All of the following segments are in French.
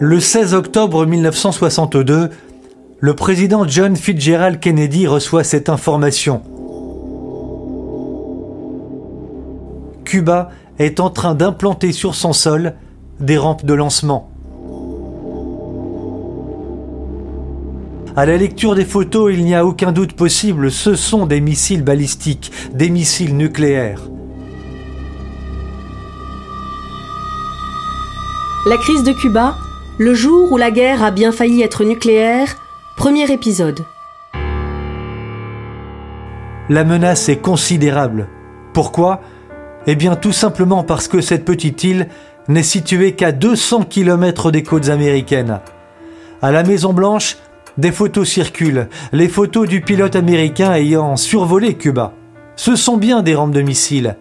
Le 16 octobre 1962, le président John Fitzgerald Kennedy reçoit cette information. Cuba est en train d'implanter sur son sol des rampes de lancement. À la lecture des photos, il n'y a aucun doute possible, ce sont des missiles balistiques, des missiles nucléaires. La crise de Cuba, le jour où la guerre a bien failli être nucléaire, premier épisode. La menace est considérable. Pourquoi? Eh bien tout simplement parce que cette petite île n'est située qu'à 200 km des côtes américaines. À la Maison Blanche, des photos circulent, les photos du pilote américain ayant survolé Cuba. Ce sont bien des rampes de missiles.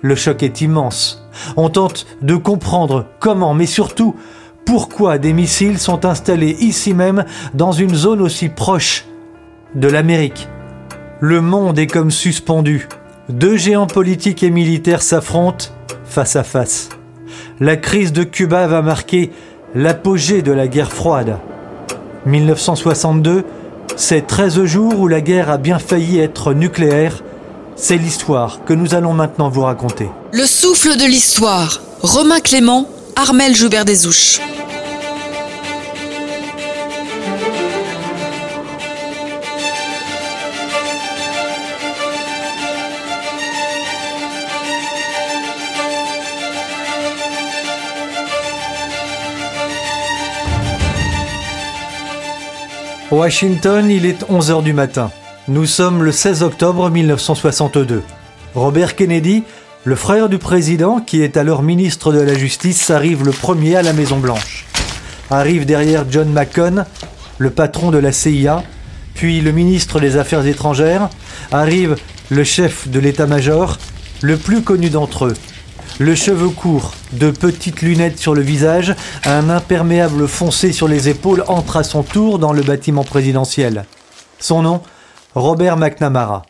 Le choc est immense. On tente de comprendre comment, mais surtout pourquoi des missiles sont installés ici même dans une zone aussi proche de l'Amérique. Le monde est comme suspendu. Deux géants politiques et militaires s'affrontent face à face. La crise de Cuba va marquer l'apogée de la guerre froide. 1962, c'est 13 jours où la guerre a bien failli être nucléaire c'est l'histoire que nous allons maintenant vous raconter. Le souffle de l'histoire. Romain Clément, Armel Joubert Washington, il est 11h du matin. Nous sommes le 16 octobre 1962. Robert Kennedy, le frère du président, qui est alors ministre de la Justice, arrive le premier à la Maison Blanche. Arrive derrière John McCone, le patron de la CIA, puis le ministre des Affaires étrangères, arrive le chef de l'état-major, le plus connu d'entre eux. Le cheveu court, de petites lunettes sur le visage, un imperméable foncé sur les épaules entre à son tour dans le bâtiment présidentiel. Son nom, Robert McNamara.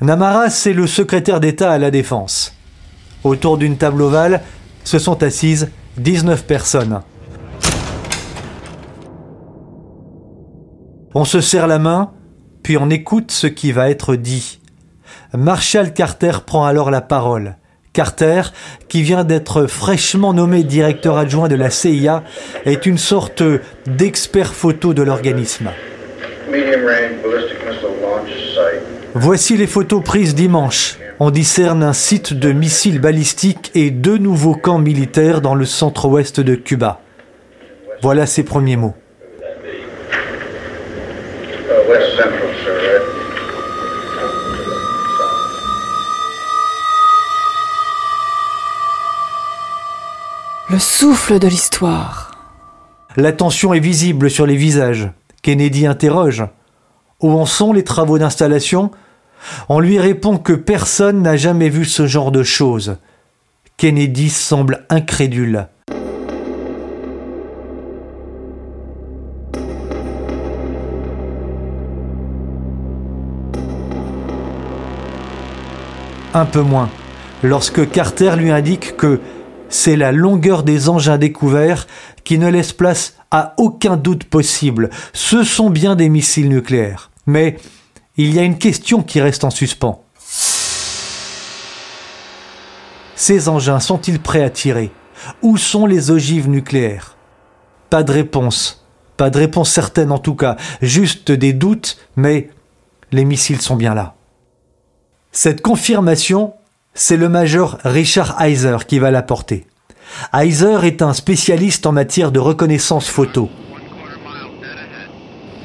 Namara, c'est le secrétaire d'État à la Défense. Autour d'une table ovale se sont assises 19 personnes. On se serre la main, puis on écoute ce qui va être dit. Marshall Carter prend alors la parole. Carter, qui vient d'être fraîchement nommé directeur adjoint de la CIA, est une sorte d'expert photo de l'organisme. Voici les photos prises dimanche. On discerne un site de missiles balistiques et deux nouveaux camps militaires dans le centre-ouest de Cuba. Voilà ses premiers mots. Le souffle de l'histoire. La tension est visible sur les visages. Kennedy interroge. Où en sont les travaux d'installation? On lui répond que personne n'a jamais vu ce genre de choses. Kennedy semble incrédule. Un peu moins, lorsque Carter lui indique que c'est la longueur des engins découverts qui ne laisse place à aucun doute possible. Ce sont bien des missiles nucléaires. Mais il y a une question qui reste en suspens. Ces engins sont-ils prêts à tirer? Où sont les ogives nucléaires? Pas de réponse. Pas de réponse certaine en tout cas. Juste des doutes, mais les missiles sont bien là. Cette confirmation, c'est le major Richard Heiser qui va l'apporter. Heiser est un spécialiste en matière de reconnaissance photo.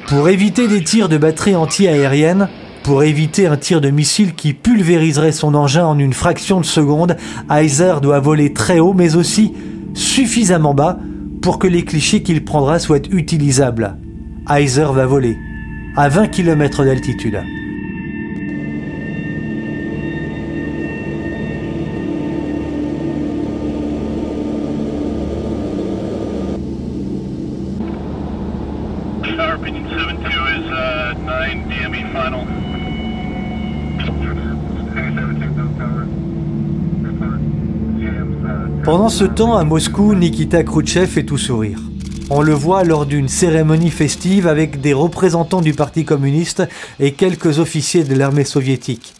Pour éviter des tirs de batterie anti-aérienne, pour éviter un tir de missile qui pulvériserait son engin en une fraction de seconde, Heiser doit voler très haut mais aussi suffisamment bas pour que les clichés qu'il prendra soient utilisables. Heiser va voler à 20 km d'altitude. Pendant ce temps, à Moscou, Nikita Khrouchtchev est tout sourire. On le voit lors d'une cérémonie festive avec des représentants du Parti communiste et quelques officiers de l'armée soviétique.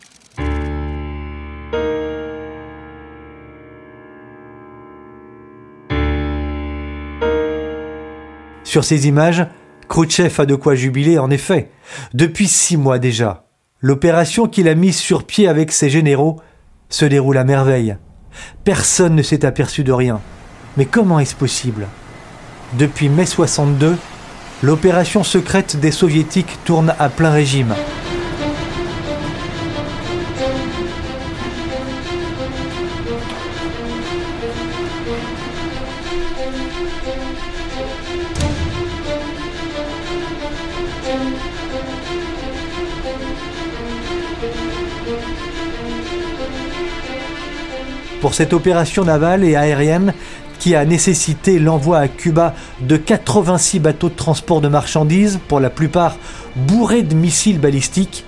Sur ces images, Khrouchtchev a de quoi jubiler en effet. Depuis six mois déjà, l'opération qu'il a mise sur pied avec ses généraux se déroule à merveille. Personne ne s'est aperçu de rien. Mais comment est-ce possible? Depuis mai 62, l'opération secrète des soviétiques tourne à plein régime. Pour cette opération navale et aérienne qui a nécessité l'envoi à Cuba de 86 bateaux de transport de marchandises, pour la plupart bourrés de missiles balistiques,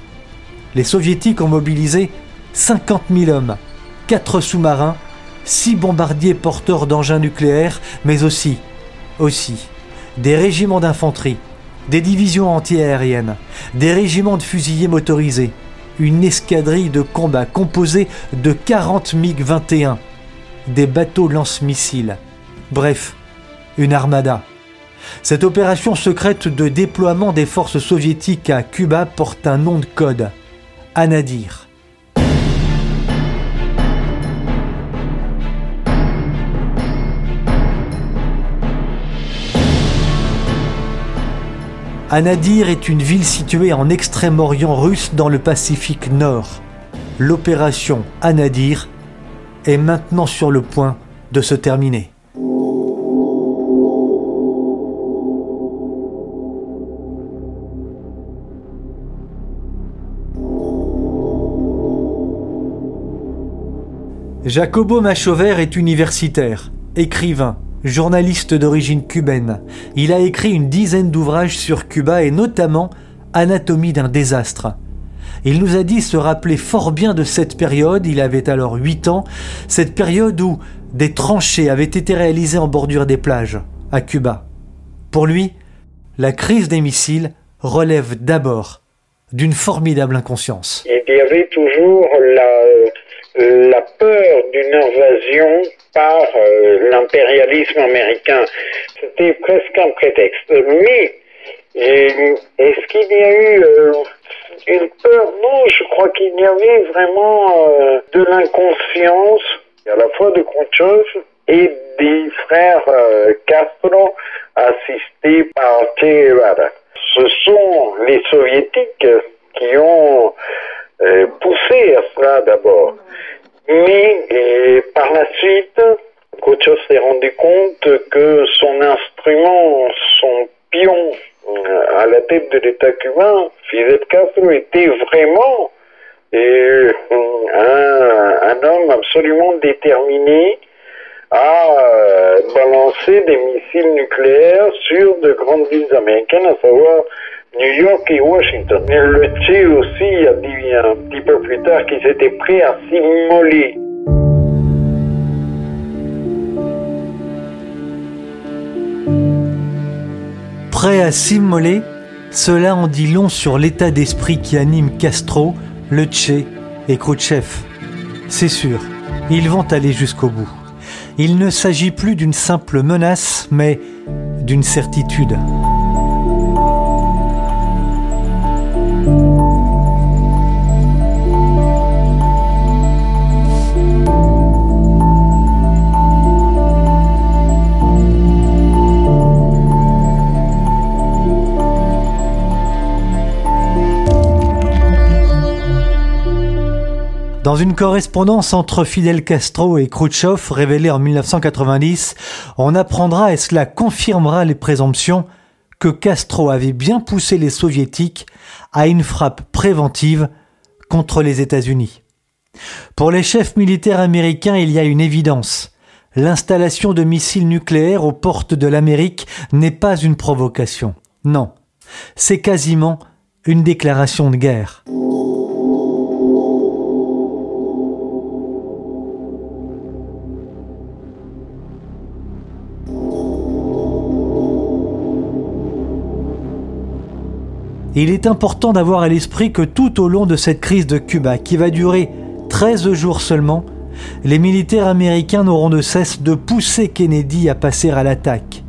les soviétiques ont mobilisé 50 000 hommes, 4 sous-marins, 6 bombardiers porteurs d'engins nucléaires, mais aussi, aussi, des régiments d'infanterie, des divisions antiaériennes, des régiments de fusiliers motorisés, une escadrille de combat composée de 40 MiG-21, des bateaux lance-missiles, bref, une armada. Cette opération secrète de déploiement des forces soviétiques à Cuba porte un nom de code, Anadir. Anadir est une ville située en extrême-orient russe dans le Pacifique Nord. L'opération Anadir est maintenant sur le point de se terminer. Jacobo Machover est universitaire, écrivain, journaliste d'origine cubaine. Il a écrit une dizaine d'ouvrages sur Cuba et notamment Anatomie d'un désastre. Il nous a dit se rappeler fort bien de cette période, il avait alors 8 ans, cette période où des tranchées avaient été réalisées en bordure des plages, à Cuba. Pour lui, la crise des missiles relève d'abord d'une formidable inconscience. Il y avait toujours la, la peur d'une invasion par euh, l'impérialisme américain. C'était presque un prétexte. Mais est-ce qu'il y a eu euh, une peur? Non, je crois qu'il y avait vraiment euh, de l'inconscience, à la fois de Khrouchtchev et des frères Castro assistés par Che Ce sont les soviétiques qui ont poussé à cela d'abord. Mais par la suite, Khrouchtchev s'est rendu compte que son instrument, son pion euh, à la tête de l'État cubain, Fidel Castro, était vraiment euh, un, homme absolument déterminé à euh, balancer des missiles nucléaires sur de grandes villes américaines, à savoir New York et Washington. Le Che aussi a dit un petit peu plus tard qu'il s'était prêt à s'immoler. Prêt à s'immoler? Cela en dit long sur l'état d'esprit qui anime Castro, le Che et Khrouchtchev. C'est sûr, ils vont aller jusqu'au bout. Il ne s'agit plus d'une simple menace, mais d'une certitude. Dans une correspondance entre Fidel Castro et Khrouchtchev révélée en 1990, on apprendra et cela confirmera les présomptions que Castro avait bien poussé les soviétiques à une frappe préventive contre les États-Unis. Pour les chefs militaires américains, il y a une évidence. L'installation de missiles nucléaires aux portes de l'Amérique n'est pas une provocation. Non, c'est quasiment une déclaration de guerre. Il est important d'avoir à l'esprit que tout au long de cette crise de Cuba, qui va durer 13 jours seulement, les militaires américains n'auront de cesse de pousser Kennedy à passer à l'attaque.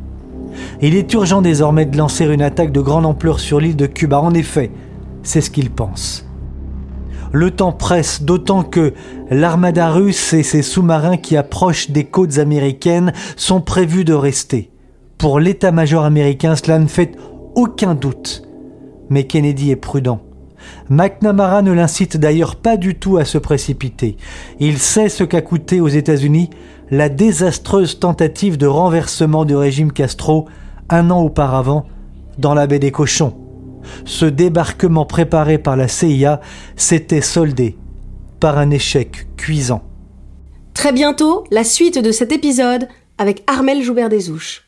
Il est urgent désormais de lancer une attaque de grande ampleur sur l'île de Cuba. En effet, c'est ce qu'ils pensent. Le temps presse, d'autant que l'armada russe et ses sous-marins qui approchent des côtes américaines sont prévus de rester. Pour l'état-major américain, cela ne fait aucun doute. Mais Kennedy est prudent. McNamara ne l'incite d'ailleurs pas du tout à se précipiter. Il sait ce qu'a coûté aux États-Unis la désastreuse tentative de renversement du régime Castro un an auparavant dans la baie des Cochons. Ce débarquement préparé par la CIA s'était soldé par un échec cuisant. Très bientôt, la suite de cet épisode avec Armel Joubert-Desouches.